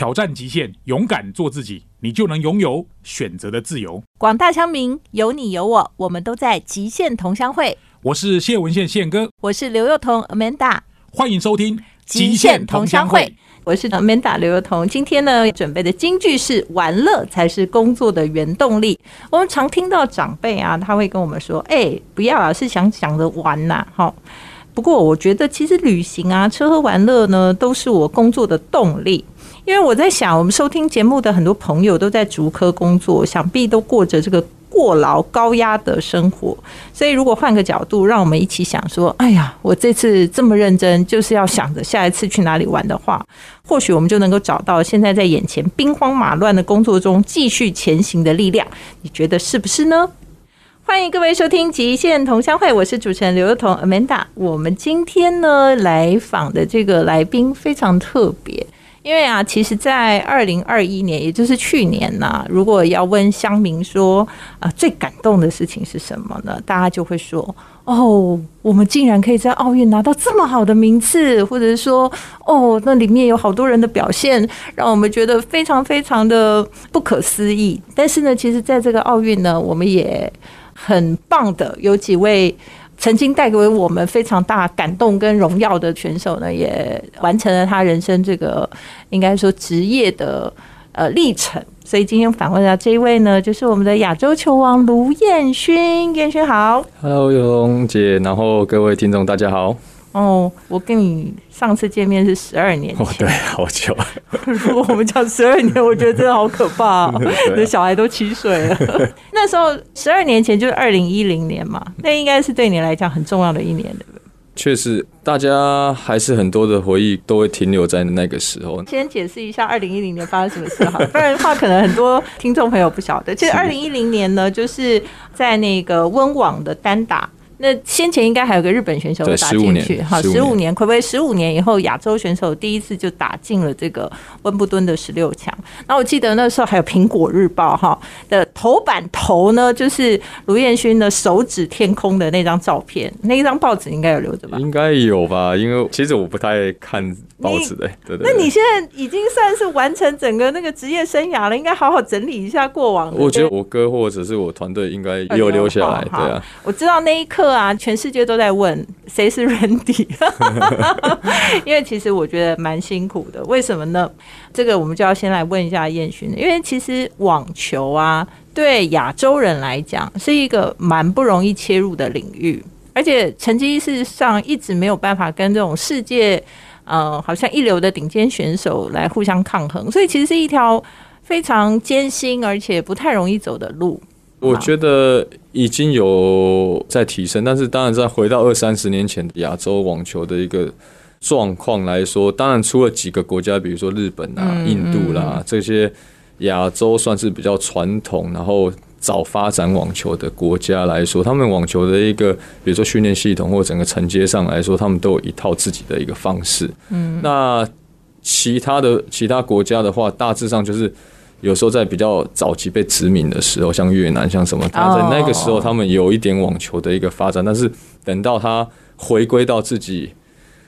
挑战极限，勇敢做自己，你就能拥有选择的自由。广大乡民，有你有我，我们都在极限同乡会。我是谢文宪宪哥，我是刘幼彤 Amanda，欢迎收听《极限同乡会》。我是 Amanda 刘幼彤。今天呢，准备的金句是“玩乐才是工作的原动力”。我们常听到长辈啊，他会跟我们说：“哎，不要啊，是想想着玩呐。”好。不过，我觉得其实旅行啊、吃喝玩乐呢，都是我工作的动力。因为我在想，我们收听节目的很多朋友都在竹科工作，想必都过着这个过劳、高压的生活。所以，如果换个角度，让我们一起想说：“哎呀，我这次这么认真，就是要想着下一次去哪里玩的话，或许我们就能够找到现在在眼前兵荒马乱的工作中继续前行的力量。你觉得是不是呢？”欢迎各位收听《极限同乡会》，我是主持人刘幼彤 Amanda。我们今天呢来访的这个来宾非常特别，因为啊，其实，在二零二一年，也就是去年呐，如果要问乡民说啊，最感动的事情是什么呢？大家就会说，哦，我们竟然可以在奥运拿到这么好的名次，或者是说，哦，那里面有好多人的表现，让我们觉得非常非常的不可思议。但是呢，其实在这个奥运呢，我们也很棒的，有几位曾经带给我们非常大感动跟荣耀的选手呢，也完成了他人生这个应该说职业的呃历程。所以今天访问到这一位呢，就是我们的亚洲球王卢彦勋。彦勋好，Hello，永姐，然后各位听众大家好。哦，我跟你上次见面是十二年前，对，好久。如果我们讲十二年，我觉得真的好可怕，那小孩都七岁了。那时候十二年前就是二零一零年嘛，那应该是对你来讲很重要的一年，对不对？确实，大家还是很多的回忆都会停留在那个时候。先解释一下二零一零年发生什么事哈，不然的话可能很多听众朋友不晓得。其实二零一零年呢，就是在那个温网的单打。那先前应该还有个日本选手打进去，哈，十五年，可不可以十五年以后亚洲选手第一次就打进了这个温布敦的十六强？那我记得那时候还有苹果日报哈的头版头呢，就是卢彦勋的手指天空的那张照片，那一张报纸应该有留着吧？应该有吧？因为其实我不太看报纸的，对对。那你现在已经算是完成整个那个职业生涯了，应该好好整理一下过往。我觉得我哥或者是我团队应该有留下来，对啊。我知道那一刻。啊！全世界都在问谁是 Randy，因为其实我觉得蛮辛苦的。为什么呢？这个我们就要先来问一下燕勋，因为其实网球啊，对亚洲人来讲是一个蛮不容易切入的领域，而且成绩事实上一直没有办法跟这种世界呃好像一流的顶尖选手来互相抗衡，所以其实是一条非常艰辛而且不太容易走的路。我觉得已经有在提升，但是当然，在回到二三十年前亚洲网球的一个状况来说，当然除了几个国家，比如说日本啊、印度啦这些亚洲算是比较传统，然后早发展网球的国家来说，他们网球的一个，比如说训练系统或整个承接上来说，他们都有一套自己的一个方式。嗯，那其他的其他国家的话，大致上就是。有时候在比较早期被殖民的时候，像越南，像什么，他在那个时候他们有一点网球的一个发展，但是等到他回归到自己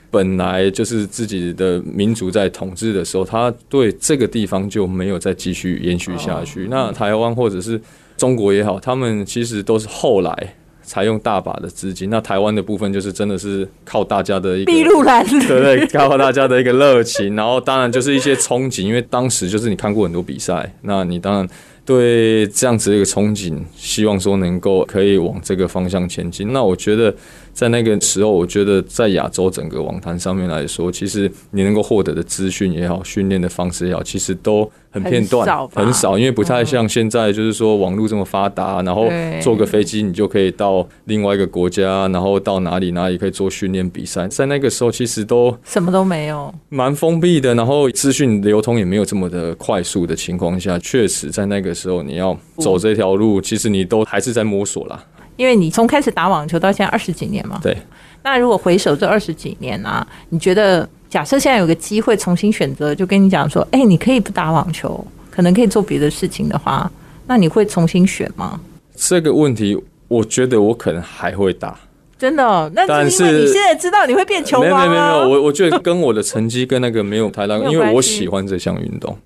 本来就是自己的民族在统治的时候，他对这个地方就没有再继续延续下去。那台湾或者是中国也好，他们其实都是后来。采用大把的资金，那台湾的部分就是真的是靠大家的一个筚路蓝 对对，靠大家的一个热情，然后当然就是一些憧憬，因为当时就是你看过很多比赛，那你当然对这样子的一个憧憬，希望说能够可以往这个方向前进。那我觉得。在那个时候，我觉得在亚洲整个网坛上面来说，其实你能够获得的资讯也好，训练的方式也好，其实都很片段，很少，因为不太像现在，就是说网络这么发达，然后坐个飞机你就可以到另外一个国家，然后到哪里哪里可以做训练比赛。在那个时候，其实都什么都没有，蛮封闭的，然后资讯流通也没有这么的快速的情况下，确实在那个时候你要走这条路，其实你都还是在摸索啦。因为你从开始打网球到现在二十几年嘛，对。那如果回首这二十几年啊，你觉得假设现在有个机会重新选择，就跟你讲说，哎，你可以不打网球，可能可以做别的事情的话，那你会重新选吗？这个问题，我觉得我可能还会打。真的哦、那但是你现在知道你会变球没有王啊没有没有没有，我我觉得跟我的成绩跟那个没有太大，因为我喜欢这项运动。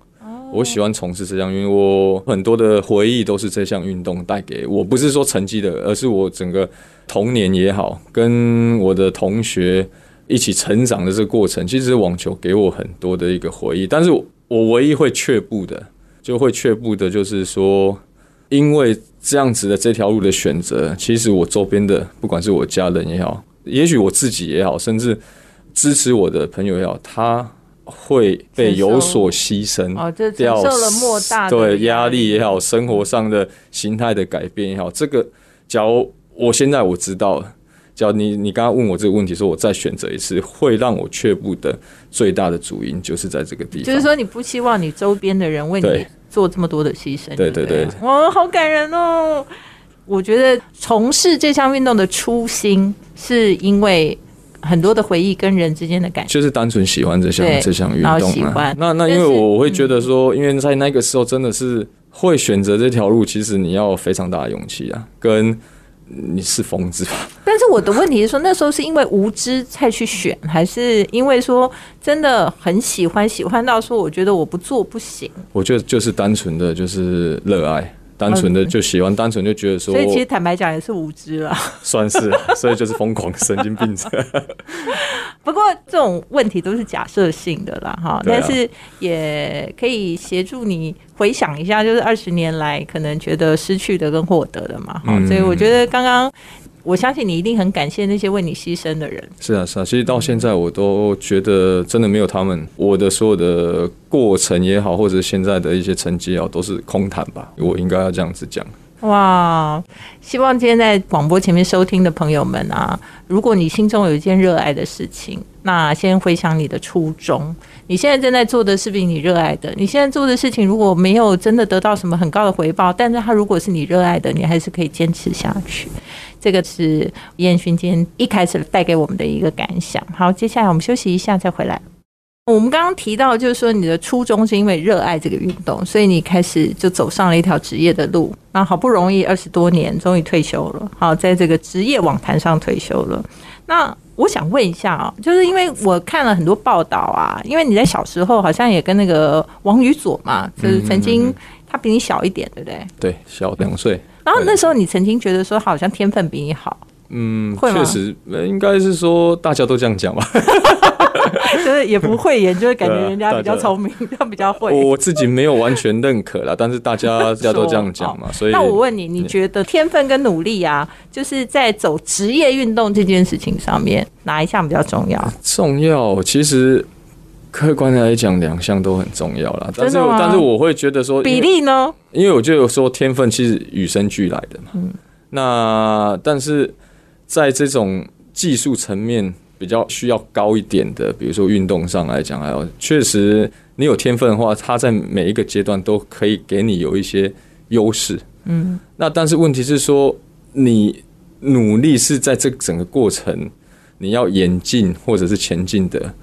我喜欢从事这项运动，我很多的回忆都是这项运动带给我，不是说成绩的，而是我整个童年也好，跟我的同学一起成长的这个过程，其实网球给我很多的一个回忆。但是我我唯一会却步的，就会却步的，就是说，因为这样子的这条路的选择，其实我周边的，不管是我家人也好，也许我自己也好，甚至支持我的朋友也好，他会被有所牺牲。哦，这承受了莫大的对压力也好，生活上的形态的改变也好，这个假如我现在我知道了，假如你你刚刚问我这个问题，说我再选择一次，会让我却步的最大的主因就是在这个地方。就是说你不希望你周边的人为你做这么多的牺牲，对对对对哇，好感人哦！我觉得从事这项运动的初心，是因为很多的回忆跟人之间的感情。就是单纯喜欢这项这项运然后动啊喜欢。那那因为我会觉得说，因为在那个时候真的是会选择这条路，其实你要非常大的勇气啊，跟你是疯子吧？但是我的问题是说，那时候是因为无知才去选，还是因为说真的很喜欢，喜欢到说我觉得我不做不行？我觉得就是单纯的就是热爱。单纯的就喜欢，单纯就觉得说，所以其实坦白讲也是无知了。算是，所以就是疯狂神经病者。不过这种问题都是假设性的啦，哈，啊但是也可以协助你回想一下，就是二十年来可能觉得失去的跟获得的嘛，哈、嗯所以我觉得刚刚我相信你一定很感谢那些为你牺牲的人，是啊，是啊，其实到现在我都觉得真的没有他们，我的所有的过程也好，或者现在的一些成绩也好，都是空谈吧。我应该要这样子讲。哇！希望今天在广播前面收听的朋友们啊，如果你心中有一件热爱的事情，那先回想你的初衷。你现在正在做的是不是你热爱的？你现在做的事情如果没有真的得到什么很高的回报，但是它如果是你热爱的，你还是可以坚持下去。这个是燕勋今天一开始带给我们的一个感想。好，接下来我们休息一下再回来。我们刚刚提到，就是说你的初衷是因为热爱这个运动，所以你开始就走上了一条职业的路。那好不容易二十多年，终于退休了，好，在这个职业网坛上退休了。那我想问一下啊、就是因为我看了很多报道啊，因为你在小时候好像也跟那个王宇佐嘛，就是曾经他比你小一点，对不对？对，小两岁，然后那时候你曾经觉得说，好像天分比你好，嗯，会吗确实，呃应该是说大家都这样讲吧。就是也不会演，就是感觉人家比较聪明，他比较会。我自己没有完全认可啦，但是大家大家都这样讲嘛，所以那我问你，你觉得天分跟努力啊，就是在走职业运动这件事情上面，哪一项比较重要？重要。其实客观来讲，两项都很重要啦。但是但是我会觉得说，比例呢？因为我就有说天分其实与生俱来的嘛。嗯那但是在这种技术层面比较需要高一点的，比如说运动上来讲，还有确实你有天分的话，它在每一个阶段都可以给你有一些优势。嗯，那但是问题是说，你努力是在这整个过程你要演进或者是前进的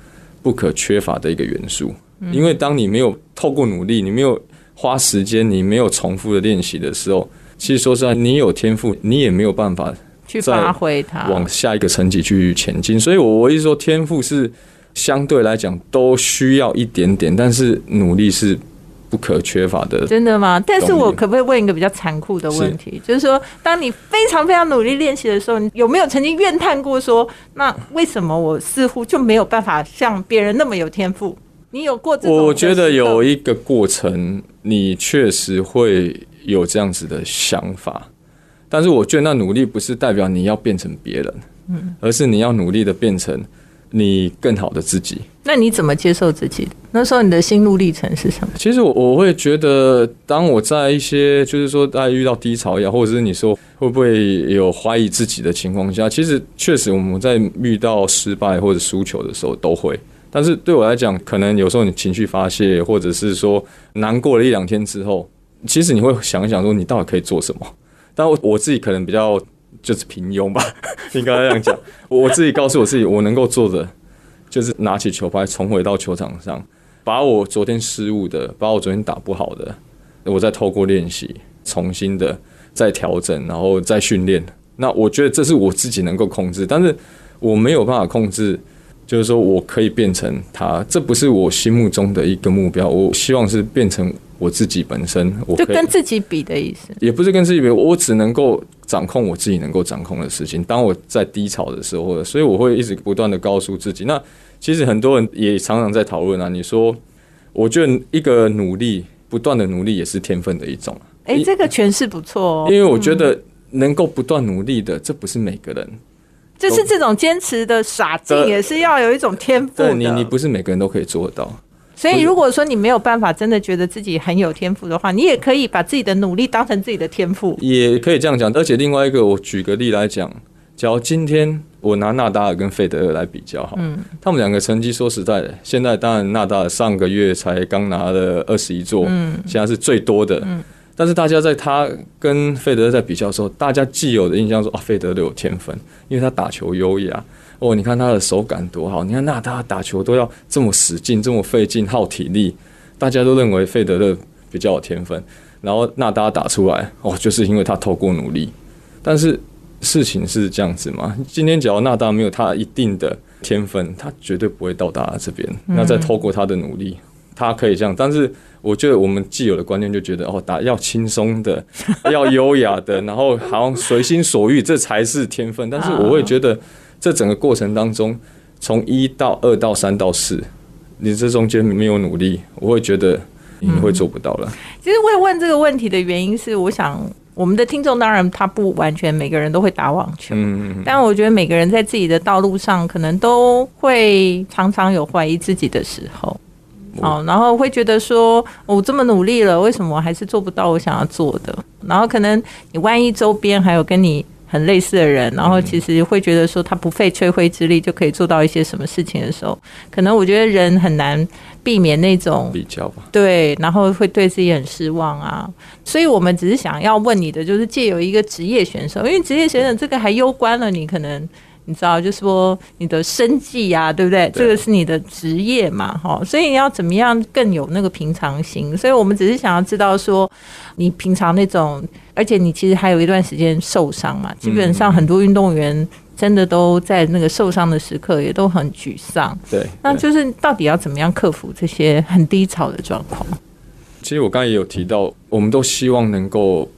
不可缺乏的一个元素。因为当你没有透过努力，你没有花时间，你没有重复的练习的时候，其实说实在，你有天赋，你也没有办法去发挥它。往下一个层级去前进。所以，我我一直说，天赋是相对来讲都需要一点点，但是努力是不可缺乏的。真的吗？但是我可不可以问一个比较残酷的问题？就是说，当你非常非常努力练习的时候，你有没有曾经怨叹过说，那为什么我似乎就没有办法像别人那么有天赋？你有过这？我觉得有一个过程，你确实会有这样子的想法，但是我觉得那努力不是代表你要变成别人，嗯，而是你要努力的变成你更好的自己。那你怎么接受自己？那时候你的心路历程是什么？其实我我会觉得，当我在一些就是说大家遇到低潮也好，或者是你说会不会有怀疑自己的情况下，其实确实我们在遇到失败或者输球的时候都会。但是对我来讲，可能有时候你情绪发泄，或者是说难过了一两天之后，其实你会想一想说你到底可以做什么。但我我自己可能比较就是平庸吧，应该这样讲。我自己告诉我自己，我能够做的就是拿起球拍重回到球场上，把我昨天失误的，把我昨天打不好的，我再透过练习重新的再调整，然后再训练，那我觉得这是我自己能够控制，但是我没有办法控制，就是说我可以变成他，这不是我心目中的一个目标。我希望是变成我自己本身，我就跟自己比的意思，也不是跟自己比，我只能够掌控我自己能够掌控的事情。当我在低潮的时候，所以我会一直不断的告诉自己。那其实很多人也常常在讨论啊，你说，我觉得一个努力，不断的努力也是天分的一种。哎，这个诠释不错哦，因为我觉得能够不断努力的，这不是每个人。就是这种坚持的傻劲，也是要有一种天赋的。你你不是每个人都可以做得到。所以如果说你没有办法真的觉得自己很有天赋的话，你也可以把自己的努力当成自己的天赋。也可以这样讲。而且另外一个，我举个例来讲，假如今天我拿纳达尔跟费德勒来比较，哈，嗯，他们两个成绩说实在的，现在当然纳达尔上个月才刚拿了二十一座，嗯，现在是最多的，嗯。但是大家在他跟费德勒在比较的时候，大家既有的印象说啊，费德勒有天分，因为他打球优雅。哦，你看他的手感多好，你看那他打球都要这么使劲，这么费劲耗体力，大家都认为费德勒比较有天分。然后纳达打出来，哦，就是因为他透过努力。但是事情是这样子嘛？今天只要纳达没有他一定的天分，他绝对不会到达这边。那再透过他的努力，他可以这样。但是。我觉得我们既有的观念就觉得哦，打要轻松的，要优雅的，然后好像随心所欲，这才是天分。但是我会觉得，这整个过程当中，从一到二到三到四，你这中间没有努力，我会觉得你会做不到了。其实会问这个问题的原因是，我想我们的听众当然他不完全每个人都会打网球，嗯，但我觉得每个人在自己的道路上，可能都会常常有怀疑自己的时候。哦，然后会觉得说，我这么努力了，为什么我还是做不到我想要做的？然后可能你万一周边还有跟你很类似的人，然后其实会觉得说，他不费吹灰之力就可以做到一些什么事情的时候，可能我觉得人很难避免那种比较吧。对，然后会对自己很失望啊。所以我们只是想要问你的，就是借由一个职业选手，因为职业选手这个还攸关了你可能。你知道，就是说你的生计呀，对不对？这个是你的职业嘛，哈，所以你要怎么样更有那个平常心？所以我们只是想要知道说，你平常那种，而且你其实还有一段时间受伤嘛，基本上很多运动员真的都在那个受伤的时刻也都很沮丧。对，那就是到底要怎么样克服这些很低潮的状况？其实我刚才也有提到，我们都希望能够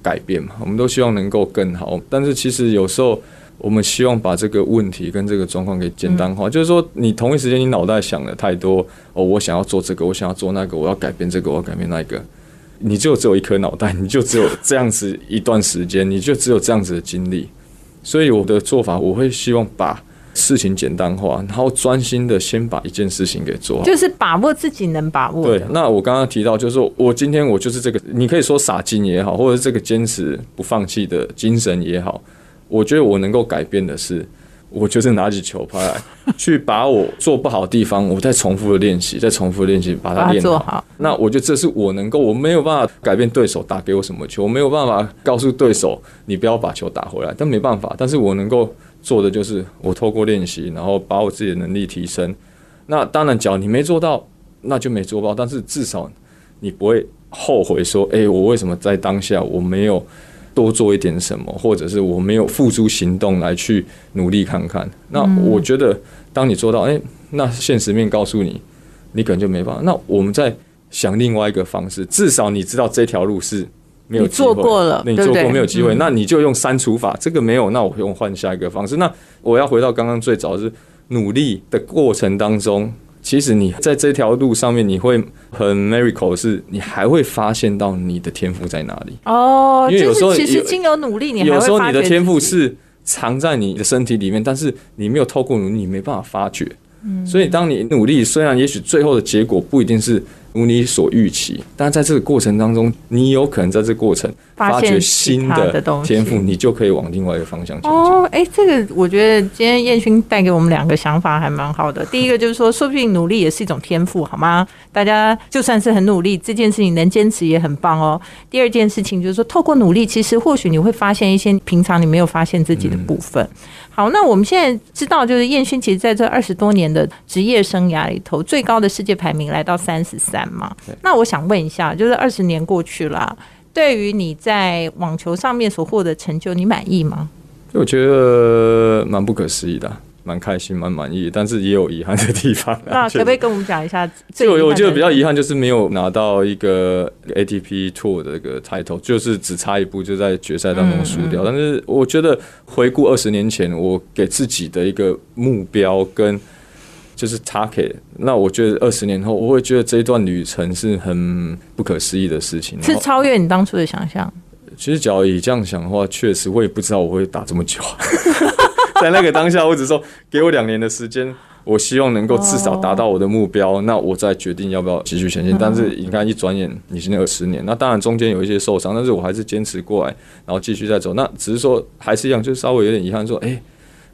改变嘛，我们都希望能够更好，但是其实有时候。我们希望把这个问题跟这个状况给简单化，就是说，你同一时间你脑袋想的太多哦，我想要做这个，我想要做那个，我要改变这个，我要改变那个，你就只有一颗脑袋，你就只有这样子一段时间，你就只有这样子的精力。所以我的做法，我会希望把事情简单化，然后专心的先把一件事情给做好，就是把握自己能把握。对，那我刚刚提到，就是说我今天我就是这个，你可以说傻劲也好，或者这个坚持不放弃的精神也好。我觉得我能够改变的是，我就是拿起球拍来，去把我做不好的地方，我再重复的练习，再重复的练习，把它练好。那我觉得这是我能够，我没有办法改变对手打给我什么球，我没有办法告诉对手你不要把球打回来，但没办法。但是我能够做的就是，我透过练习，然后把我自己的能力提升。那当然，只要你没做到，那就没做到。但是至少你不会后悔说，哎，我为什么在当下我没有。多做一点什么，或者是我没有付诸行动来去努力看看。那我觉得，当你做到，哎，那现实面告诉你，你可能就没办法。那我们再想另外一个方式，至少你知道这条路是没有做过了，你做过没有机会，那你就用删除法。这个没有，那我用换下一个方式。那我要回到刚刚最早是努力的过程当中。其实你在这条路上面，你会很 miracle，是你还会发现到你的天赋在哪里哦。因为有时候其实经由努力，你有时候你的天赋是藏在你的身体里面，但是你没有透过努力，你没办法发掘。嗯，所以当你努力，虽然也许最后的结果不一定是。如你所预期，但在这个过程当中，你有可能在这个过程发掘新的天赋，你就可以往另外一个方向前进。哦，哎，这个我觉得今天燕勋带给我们两个想法还蛮好的。第一个就是说，说不定努力也是一种天赋，好吗？大家就算是很努力，这件事情能坚持也很棒哦。第二件事情就是说，透过努力，其实或许你会发现一些平常你没有发现自己的部分。好，那我们现在知道，就是燕勋其实在这二十多年的职业生涯里头，最高的世界排名来到三十三嘛。那我想问一下，就是二十年过去了，对于你在网球上面所获得成就，你满意吗？我觉得蛮不可思议的，蛮开心，蛮满意，但是也有遗憾的地方。那可不可以跟我们讲一下？这我我觉得比较遗憾就是没有拿到一个 ATP Tour 的一个 title，就是只差一步就在决赛当中输掉。但是我觉得回顾二十年前我给自己的一个目标跟就是 target，那我觉得二十年后我会觉得这一段旅程是很不可思议的事情，是超越你当初的想象。其实，只要以这样想的话，确实我也不知道我会打这么久。在那个当下，我只说给我两年的时间，我希望能够至少达到我的目标，那我再决定要不要继续前进。但是你看，一转眼已经二十年，那当然中间有一些受伤，但是我还是坚持过来，然后继续再走。那只是说还是一样，就稍微有点遗憾，说哎，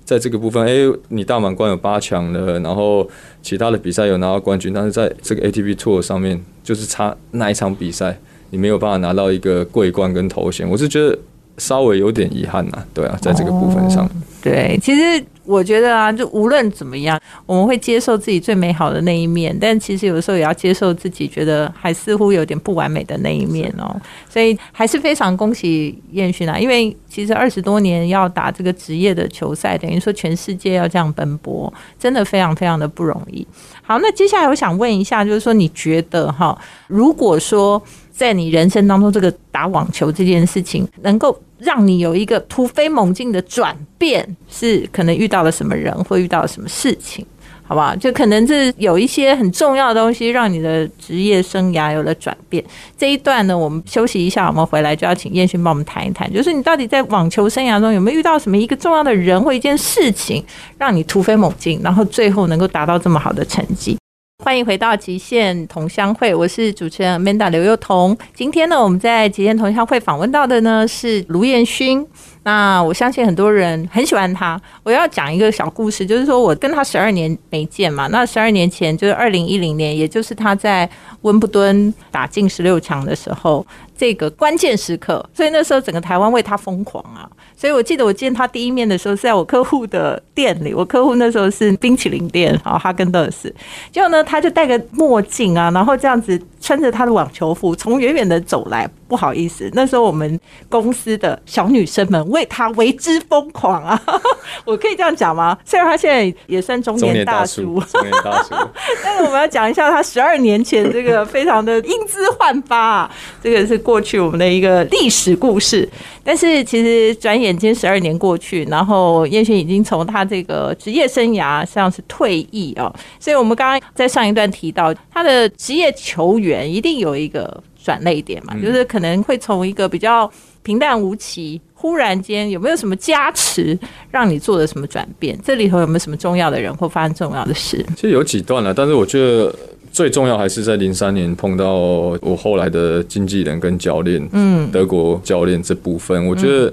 在这个部分，哎，你大满贯有八强了，然后其他的比赛有拿到冠军，但是在这个 ATP Tour 上面，就是差那一场比赛。你没有办法拿到一个桂冠跟头衔，我是觉得稍微有点遗憾呐，对啊，在这个部分上，对，其实我觉得啊，就无论怎么样，我们会接受自己最美好的那一面，但其实有的时候也要接受自己觉得还似乎有点不完美的那一面哦。所以还是非常恭喜燕勋啊，因为其实二十多年要打这个职业的球赛，等于说全世界要这样奔波，真的非常非常的不容易。好，那接下来我想问一下，就是说你觉得哈，如果说在你人生当中，这个打网球这件事情，能够让你有一个突飞猛进的转变，是可能遇到了什么人，或遇到了什么事情，好不好？就可能是有一些很重要的东西，让你的职业生涯有了转变。这一段呢，我们休息一下，我们回来就要请燕勋帮我们谈一谈，就是你到底在网球生涯中有没有遇到什么一个重要的人或一件事情，让你突飞猛进，然后最后能够达到这么好的成绩？欢迎回到极限同乡会，我是主持人 Manda 刘幼彤。今天呢，我们在极限同乡会访问到的呢是卢彦勋。那我相信很多人很喜欢他。我要讲一个小故事，就是说我跟他十二年没见嘛。那十二年前就是二零一零年，也就是他在温布敦打进十六强的时候，这个关键时刻，所以那时候整个台湾为他疯狂啊。所以我记得我见他第一面的时候是在我客户的店里，我客户那时候是冰淇淋店啊，哈根达斯。结果呢，他就戴个墨镜啊，然后这样子穿着他的网球服，从远远的走来。不好意思，那时候我们公司的小女生们为他为之疯狂啊！我可以这样讲吗？虽然他现在也算中年大叔，中年大叔，但是我们要讲一下他十二年前这个非常的英姿焕发啊，这个是过去我们的一个历史故事。但是其实转眼间十二年过去，然后叶璇已经从他这个职业生涯像是退役哦，所以我们刚刚在上一段提到他的职业球员一定有一个。转泪点嘛，就是可能会从一个比较平淡无奇，忽然间有没有什么加持，让你做了什么转变？这里头有没有什么重要的人或发生重要的事？其实有几段了，但是我觉得最重要还是在零三年碰到我后来的经纪人跟教练，嗯，德国教练这部分，我觉得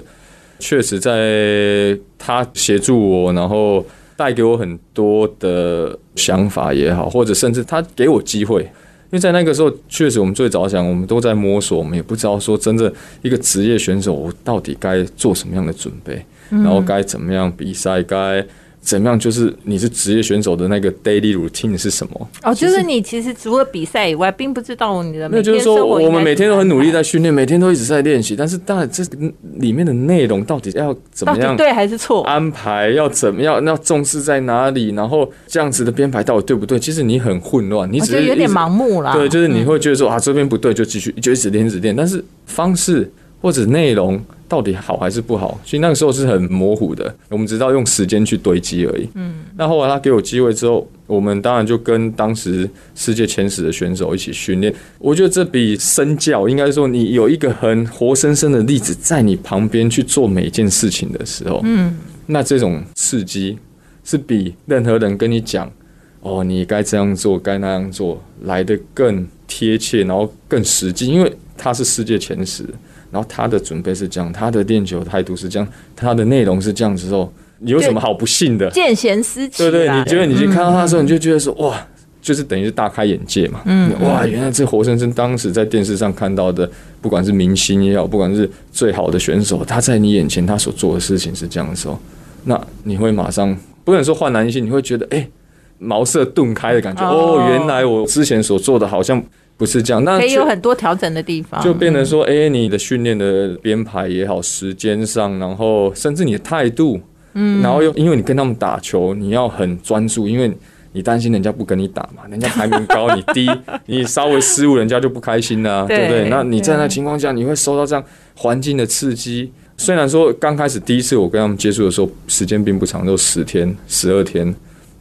确实在他协助我，然后带给我很多的想法也好，或者甚至他给我机会。因为在那个时候，确实我们最早想，我们都在摸索，我们也不知道说真正一个职业选手，我到底该做什么样的准备，然后该怎么样比赛，该。怎么样？就是你是职业选手的那个 daily routine 是什么？哦，就是你其实除了比赛以外，并不知道你的。那就是说，我们每天都很努力在训练，每天都一直在练习。但是，当然这里面的内容到底要怎么样？对还是错？安排要怎么样？那重视在哪里？然后这样子的编排到底对不对？其实你很混乱，你只是有点盲目了。对，就是你会觉得说啊，这边不对，就继续就一直练，一直练。但是方式或者内容。到底好还是不好？所以那个时候是很模糊的，我们知道用时间去堆积而已。嗯，那后来他给我机会之后，我们当然就跟当时世界前十的选手一起训练。我觉得这比身教，应该说你有一个很活生生的例子在你旁边去做每件事情的时候，嗯，那这种刺激是比任何人跟你讲哦，你该这样做，该那样做来的更贴切，然后更实际，因为他是世界前十。然后他的准备是这样，他的练球态度是这样，他的内容是这样之后，你有什么好不信的？见贤思齐。对对，你觉得你去看到他的时候，你就觉得说哇，就是等于是大开眼界嘛。嗯，哇，原来这活生生当时在电视上看到的，不管是明星也好，不管是最好的选手，他在你眼前他所做的事情是这样的时候，那你会马上不能说焕然一新，你会觉得哎，茅塞顿开的感觉。哦，原来我之前所做的好像。不是这样，那可以有很多调整的地方，就变成说，哎、你的训练的编排也好，时间上，然后甚至你的态度，嗯，然后又因为你跟他们打球，你要很专注，因为你担心人家不跟你打嘛，人家排名高，你低，你稍微失误，人家就不开心啦、对对不对？那你在那情况下，你会受到这样环境的刺激。虽然说刚开始第一次我跟他们接触的时候，时间并不长，就十天、十二天，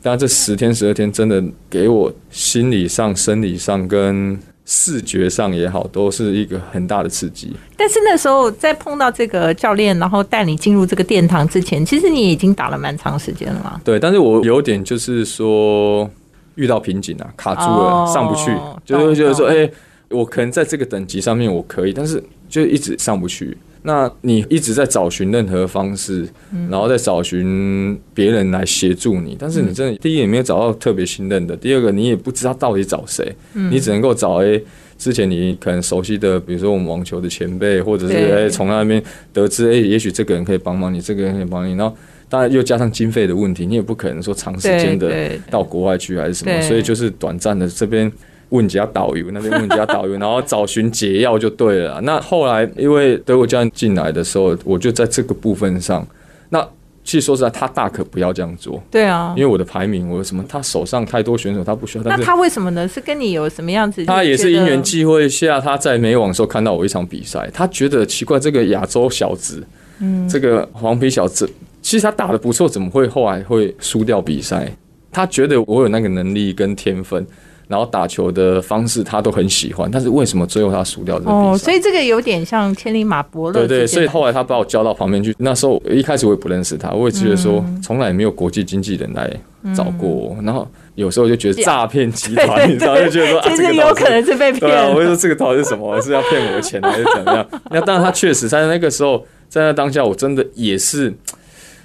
但这十天、十二天真的给我心理上、生理上跟视觉上也好，都是一个很大的刺激。但是那时候在碰到这个教练，然后带你进入这个殿堂之前，其实你已经打了蛮长时间了嘛。对，但是我有点就是说遇到瓶颈啊，卡住了，哦上不去，就是会觉得说，懂哎、我可能在这个等级上面我可以，但是就一直上不去。那你一直在找寻任何方式，嗯。然后再找寻别人来协助你，但是你真的第一也没有找到特别信任的，第二个你也不知道到底找谁，嗯。你只能够找哎、之前你可能熟悉的，比如说我们网球的前辈，或者是对。哎从那边得知哎、也许这个人可以帮忙你，这个人可以帮你，然后当然又加上经费的问题，你也不可能说长时间的到国外去还是什么，所以就是短暂的这边问几家导游，那边问几家导游，然后找寻解药就对了。那后来因为德国教练进来的时候，我就在这个部分上，那其实说实在，他大可不要这样做，对啊因，为我的排名，我什么，他手上太多选手，他不需要，那他为什么呢？是跟你有什么样子？他也是因缘，际会下，他在美网的时候看到我一场比赛，他觉得奇怪，这个亚洲小子，嗯，这个黄皮小子，其实他打的不错，怎么会后来会输掉比赛？他觉得我有那个能力跟天分，然后打球的方式他都很喜欢，但是为什么最后他输掉这个哦，比赛？所以这个有点像千里马伯乐对对，所以后来他把我叫到旁边去。那时候一开始我也不认识他，我也觉得说从来没有国际经纪人来找过我。然后有时候就觉得诈骗集团，你知道，就觉得说啊，其实这个到底是有可能是被骗对啊，我就了。说这个到底是什么？是要骗我的钱还是怎么样？那当然，他确实在那个时候，在那当下，我真的也是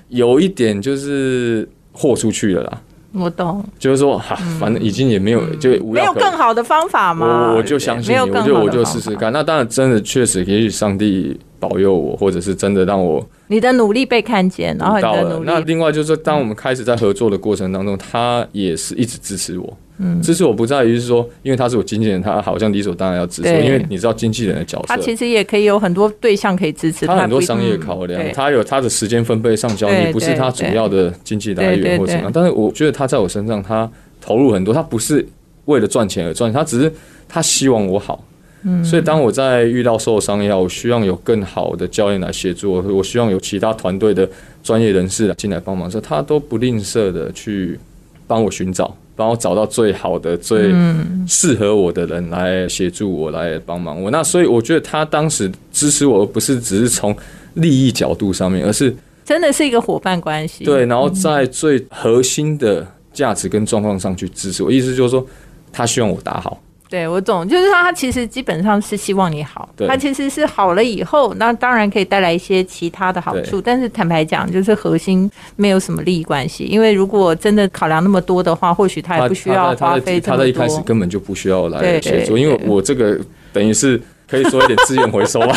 有一点就是豁出去了啦。我懂，就是说，哈、反正已经也没有，就没有更好的方法吗？我我就相信你，我就我就试试看。那当然，真的确实，也许上帝保佑我，或者是真的让我你的努力被看见，然后你。的努力，那另外就是，当我们开始在合作的过程当中，他也是一直支持我。嗯，支持我不在于是说，因为他是我经纪人，他好像理所当然要支持我，因为你知道经纪人的角色，他其实也可以有很多对象可以支持他很多商业嗯考量对，他有他的时间分配上交，对你不是他主要的经济来源或怎么。样。但是我觉得他在我身上，他投入很多，他不是为了赚钱而赚，他只是他希望我好。嗯。所以当我在遇到受伤也好，我希望有更好的教练来协助我，我希望有其他团队的专业人士来进来帮忙的时候，他都不吝啬的去帮我寻找，帮我找到最好的、最嗯适合我的人来协助我，来帮忙我。那所以我觉得他当时支持我，而不是只是从利益角度上面，而是真的是一个伙伴关系。对，然后在最核心的价值跟状况上去支持我。意思就是说，他希望我打好。对，我懂，就是说他其实基本上是希望你好，他其实是好了以后，那当然可以带来一些其他的好处，但是坦白讲，就是核心没有什么利益关系，因为如果真的考量那么多的话，或许他也不需要花费这么他在一开始。根本就不需要来对协助，因为我这个等于是可以说一点资源回收吧，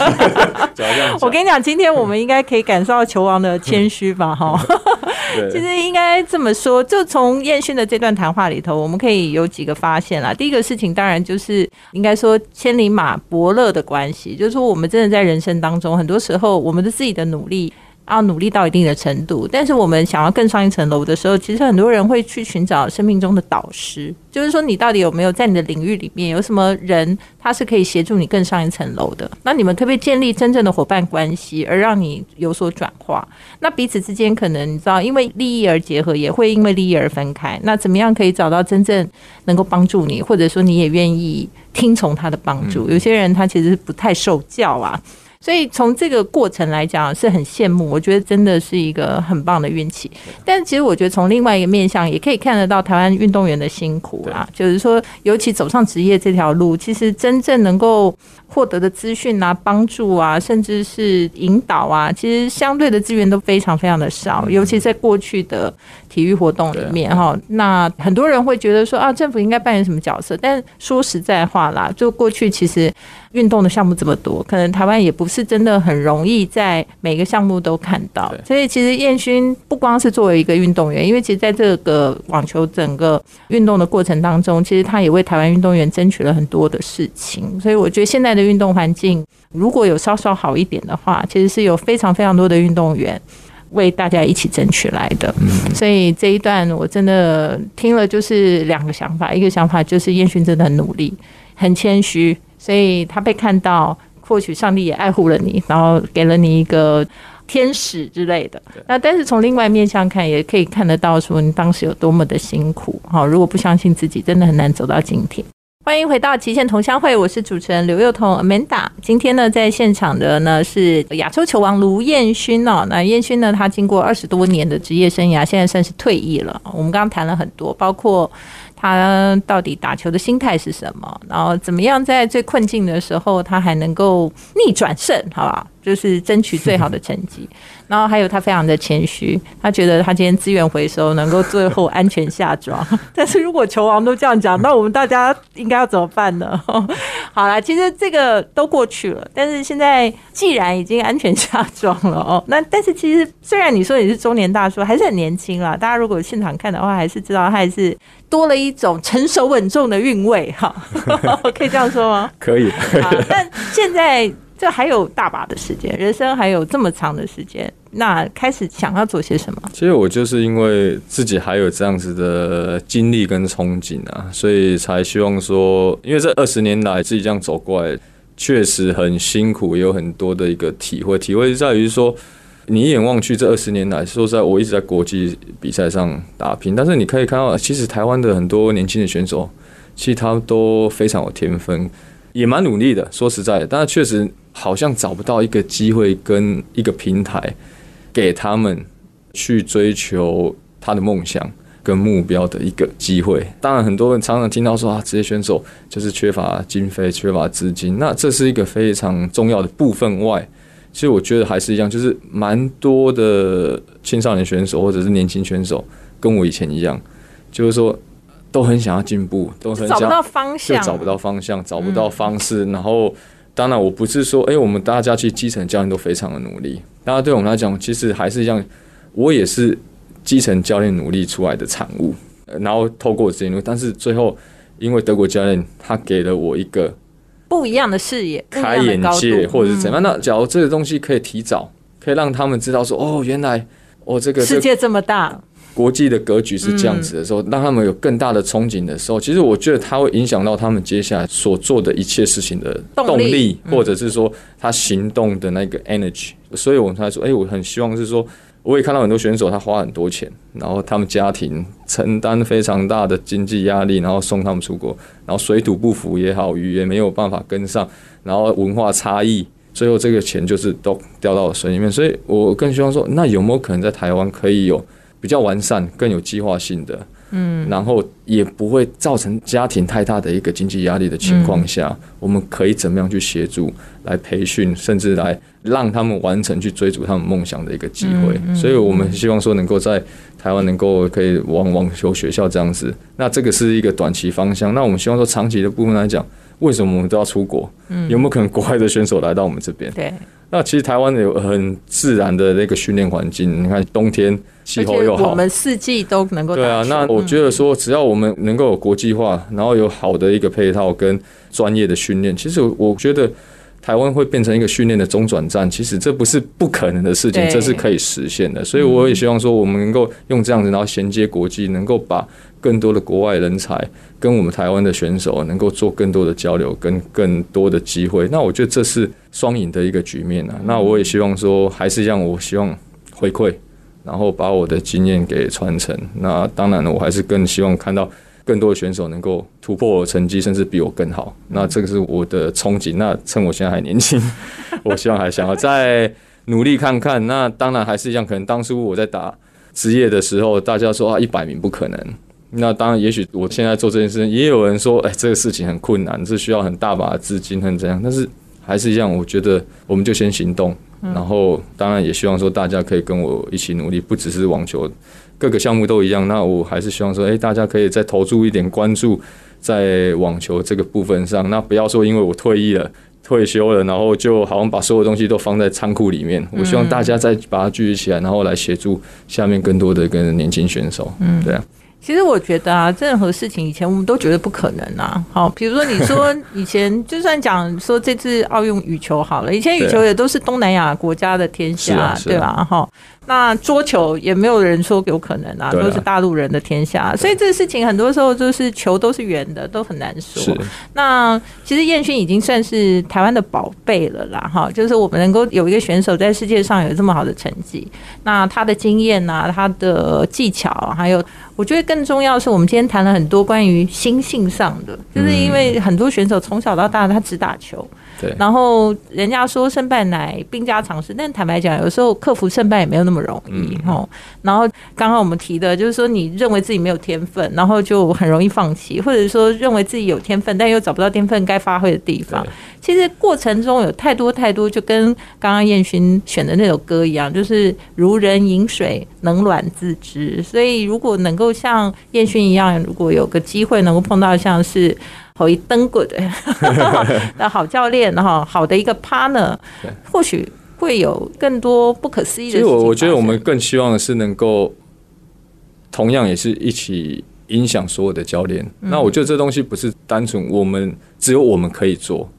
只要这样讲。我跟你讲，今天我们应该可以感受到球王的谦虚吧？哈，对其实应该这么说，就从燕勋的这段谈话里头，我们可以有几个发现啦。第一个事情当然就是应该说千里马伯乐的关系，就是说我们真的在人生当中，很多时候我们的自己的努力。要努力到一定的程度，但是我们想要更上一层楼的时候，其实很多人会去寻找生命中的导师，就是说你到底有没有在你的领域里面有什么人，他是可以协助你更上一层楼的？那你们可不可以建立真正的伙伴关系，而让你有所转化？那彼此之间可能你知道，因为利益而结合，也会因为利益而分开。那怎么样可以找到真正能够帮助你，或者说你也愿意听从他的帮助？有些人他其实是不太受教啊。所以从这个过程来讲是很羡慕，我觉得真的是一个很棒的运气。但其实我觉得从另外一个面向也可以看得到台湾运动员的辛苦啦，就是说，尤其走上职业这条路，其实真正能够获得的资讯啊、帮助啊，甚至是引导啊，其实相对的资源都非常非常的少，尤其在过去的体育活动里面哈。那很多人会觉得说啊，政府应该扮演什么角色？但说实在话啦，就过去其实运动的项目这么多，可能台湾也不是真的很容易在每个项目都看到。所以其实燕勋不光是作为一个运动员，因为其实在这个网球整个运动的过程当中，其实他也为台湾运动员争取了很多的事情。所以我觉得现在的运动环境如果有稍稍好一点的话，其实是有非常非常多的运动员。为大家一起争取来的，所以这一段我真的听了，就是两个想法。一个想法就是燕勋真的很努力，很谦虚，所以他被看到，或许上帝也爱护了你，然后给了你一个天使之类的。那但是从另外面向看，也可以看得到说你当时有多么的辛苦。好，如果不相信自己，真的很难走到今天。欢迎回到极限同乡会，我是主持人刘幼彤 Amanda。今天呢，在现场的呢是亚洲球王卢彦勋哦。那彦勋呢，他经过二十多年的职业生涯，现在算是退役了。我们刚刚谈了很多，包括他到底打球的心态是什么，然后怎么样在最困境的时候，他还能够逆转胜，好不好？就是争取最好的成绩。然后还有他非常的谦虚，他觉得他今天资源回收能够最后安全下庄。但是如果球王都这样讲，那我们大家应该要怎么办呢？好啦，其实这个都过去了。但是现在既然已经安全下庄了哦，那但是其实虽然你说你是中年大叔，还是很年轻啦。大家如果现场看的话，还是知道他还是多了一种成熟稳重的韵味哈。可以这样说吗？可以。好，但现在。这还有大把的时间，人生还有这么长的时间，那开始想要做些什么？其实我就是因为自己还有这样子的经历跟憧憬啊，所以才希望说，因为这二十年来自己这样走过来，确实很辛苦，也有很多的一个体会。体会在于说，你一眼望去，这二十年来，说实在，我一直在国际比赛上打拼，但是你可以看到，其实台湾的很多年轻的选手，其实他们都非常有天分，也蛮努力的。说实在的，但是确实。好像找不到一个机会跟一个平台，给他们去追求他的梦想跟目标的一个机会。当然，很多人常常听到说啊，职业选手就是缺乏经费、缺乏资金，那这是一个非常重要的部分。外，其实我觉得还是一样，就是蛮多的青少年选手或者是年轻选手，跟我以前一样，就是说都很想要进步，都很找不到方向，就找不到方向，找不到方式，然后。当然，我不是说，哎，我们大家其实基层教练都非常的努力。大家对我们来讲，其实还是一样，我也是基层教练努力出来的产物。然后透过这些路，但是最后，因为德国教练他给了我一个不一样的视野、开眼界，或者是怎样。那假如这个东西可以提早，可以让他们知道说，哦，原来我这个世界这么大。国际的格局是这样子的时候，让他们有更大的憧憬的时候，其实我觉得它会影响到他们接下来所做的一切事情的动力，或者是说他行动的那个 energy。所以我们才说，哎，我很希望是说，我也看到很多选手他花很多钱，然后他们家庭承担非常大的经济压力，然后送他们出国，然后水土不服也好，语言没有办法跟上，然后文化差异，最后这个钱就是都掉到了水里面。所以我更希望说，那有没有可能在台湾可以有？比较完善、更有计划性的，嗯，然后也不会造成家庭太大的一个经济压力的情况下，我们可以怎么样去协助、来培训，甚至来让他们完成去追逐他们梦想的一个机会。所以，我们希望说能够在台湾能够可以往网球学校这样子。那这个是一个短期方向。那我们希望说长期的部分来讲，为什么我们都要出国？嗯，有没有可能国外的选手来到我们这边？对。那其实台湾有很自然的那个训练环境，你看冬天气候又好，我们四季都能够对啊。那我觉得说，只要我们能够有国际化，然后有好的一个配套跟专业的训练，其实我觉得台湾会变成一个训练的中转站。其实这不是不可能的事情，这是可以实现的。所以我也希望说，我们能够用这样子，然后衔接国际，能够把。更多的国外人才跟我们台湾的选手能够做更多的交流，跟更多的机会，那我觉得这是双赢的一个局面啊。那我也希望说，还是一样，我希望回馈，然后把我的经验给传承。那当然了，我还是更希望看到更多的选手能够突破我的成绩，甚至比我更好。那这个是我的憧憬。那趁我现在还年轻，我希望还想要再努力看看。那当然还是一样，可能当初我在打职业的时候，大家说啊，一百名不可能。那当然，也许我现在做这件事情，也有人说，哎，这个事情很困难，是需要很大把的资金，很怎样？但是还是一样，我觉得我们就先行动，然后当然也希望说大家可以跟我一起努力，不只是网球，各个项目都一样。那我还是希望说，哎，大家可以再投注一点关注在网球这个部分上。那不要说因为我退役了，退休了，然后就好像把所有东西都放在仓库里面。我希望大家再把它聚集起来，然后来协助下面更多的跟年轻选手。嗯，对啊。其实我觉得啊，任何事情以前我们都觉得不可能啊。好，比如说你说 以前就算讲说这次奥运羽球好了，以前羽球也都是东南亚国家的天下，对吧？哈。那桌球也没有人说有可能啊，都是大陆人的天下，所以这个事情很多时候就是球都是圆的，都很难说。那其实燕勋已经算是台湾的宝贝了啦，哈，就是我们能够有一个选手在世界上有这么好的成绩，那他的经验啊，他的技巧，还有我觉得更重要是我们今天谈了很多关于心性上的，就是因为很多选手从小到大他只打球。然后人家说胜败乃兵家常事，但坦白讲，有时候克服胜败也没有那么容易哈。然后刚刚我们提的，就是说你认为自己没有天分，然后就很容易放弃，或者说认为自己有天分，但又找不到天分该发挥的地方。其实过程中有太多太多，就跟刚刚燕勋选的那首歌一样，就是如人饮水，冷暖自知。所以如果能够像燕勋一样，如果有个机会能够碰到像是。好一登过的，那好教练哈，好的一个 partner，或许会有更多不可思议的。其实我我觉得我们更希望的是能够，同样也是一起影响所有的教练。那我觉得这东西不是单纯我们只有我们可以做。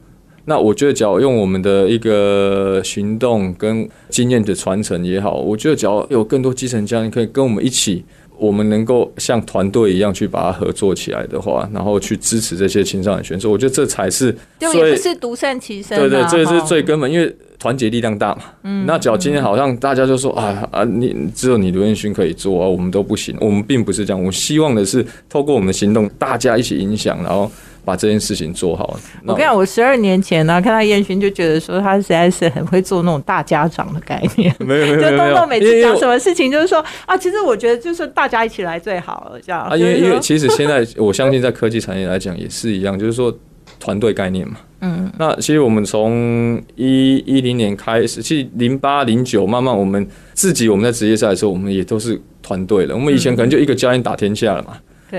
那我觉得只要用我们的一个行动跟经验的传承也好，我觉得只要有更多基层教练可以跟我们一起。我们能够像团队一样去把它合作起来的话，然后去支持这些青少年选手，我觉得这才是，就也不是独善其身，对对，这是最根本，因为团结力量大嘛。嗯，那只要今天好像大家就说啊啊，你只有你刘彦勋可以做啊，我们都不行，我们并不是这样，我希望的是透过我们的行动，大家一起影响，然后。把这件事情做好。我跟你讲，我十二年前呢，看到燕勋就觉得说他实在是很会做那种大家长的概念。没有没有 就东东每次讲什么事情，就是说啊，其实我觉得就是大家一起来最好了，这样。啊，因为因为其实现在 我相信在科技产业来讲也是一样，就是说团队概念嘛。嗯。那其实我们从一一零年开始，其实零八零九慢慢我们自己我们在职业赛的时候，我们也都是团队了。我们以前可能就一个教练打天下了嘛。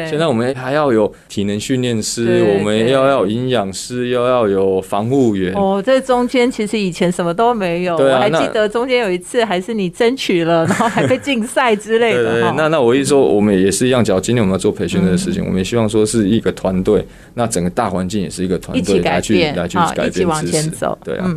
现在我们还要有体能训练师，我们要要营养师，又要有防护员。哦，这中间其实以前什么都没有。我还记得中间有一次，还是你争取了，然后还被禁赛之类的。对那那我一说，我们也是一样，只要今天我们要做培训的事情，我们也希望说是一个团队，那整个大环境也是一个团队来去来去改变，往前走。对啊。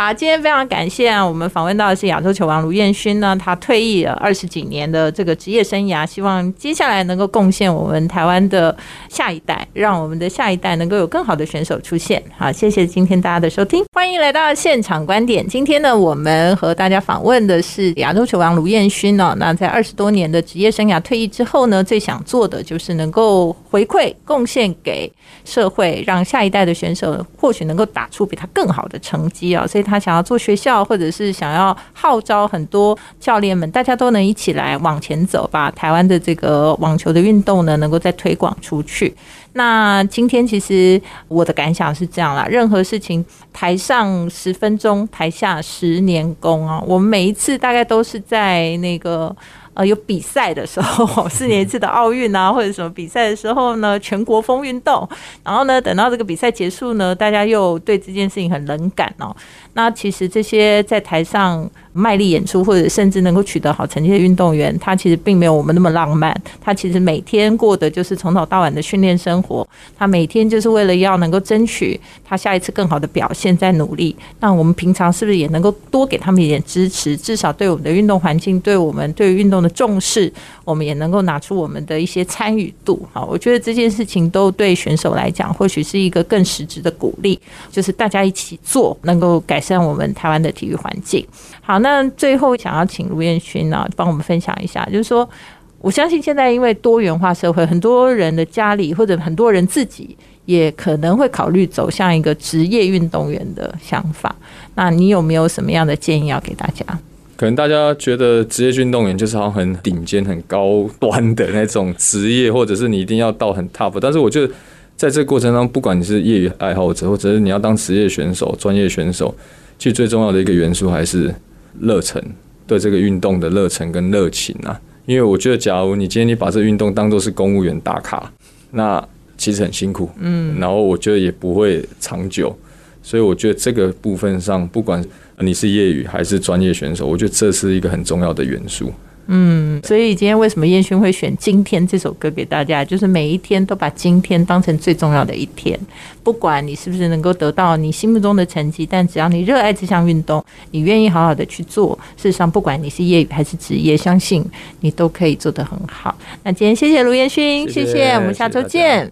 好，今天非常感谢啊！我们访问到的是亚洲球王卢彦勋呢，他退役了二十几年的这个职业生涯，希望接下来能够贡献我们台湾的下一代，让我们的下一代能够有更好的选手出现。好，谢谢今天大家的收听，欢迎来到现场观点。今天呢，我们和大家访问的是亚洲球王卢彦勋呢。那在二十多年的职业生涯退役之后呢，最想做的就是能够回馈贡献给社会，让下一代的选手或许能够打出比他更好的成绩啊！所以。他想要做学校，或者是想要号召很多教练们，大家都能一起来往前走，把台湾的这个网球的运动呢，能够再推广出去。那今天其实我的感想是这样啦，任何事情台上十分钟，台下十年功啊。我们每一次大概都是在那个。呃，有比赛的时候，四年一次的奥运啊，或者什么比赛的时候呢，全国风运动，然后呢，等到这个比赛结束呢，大家又对这件事情很冷感哦。那其实这些在台上。卖力演出，或者甚至能够取得好成绩的运动员，他其实并没有我们那么浪漫。他其实每天过的就是从早到晚的训练生活。他每天就是为了要能够争取他下一次更好的表现，在努力。那我们平常是不是也能够多给他们一点支持？至少对我们的运动环境，对我们对于运动的重视，我们也能够拿出我们的一些参与度。好，我觉得这件事情都对选手来讲，或许是一个更实质的鼓励，就是大家一起做，能够改善我们台湾的体育环境。好，那最后想要请卢彦勋呢，帮我们分享一下，就是说，我相信现在因为多元化社会，很多人的家里或者很多人自己也可能会考虑走向一个职业运动员的想法。那你有没有什么样的建议要给大家？可能大家觉得职业运动员就是好像很顶尖、很高端的那种职业，或者是你一定要到很 top。但是我觉得在这个过程中，不管你是业余爱好者，或者是你要当职业选手、专业选手，其实最重要的一个元素还是。热忱对这个运动的热忱跟热情啊，因为我觉得，假如你今天你把这运动当做是公务员打卡，那其实很辛苦，嗯，然后我觉得也不会长久。所以我觉得这个部分上，不管你是业余还是专业选手，我觉得这是一个很重要的元素。嗯，所以今天为什么燕勋会选《今天》这首歌给大家？就是每一天都把今天当成最重要的一天，不管你是不是能够得到你心目中的成绩，但只要你热爱这项运动，你愿意好好的去做，事实上不管你是业余还是职业，相信你都可以做得很好。那今天谢谢卢彦勋，谢谢谢我们下周见。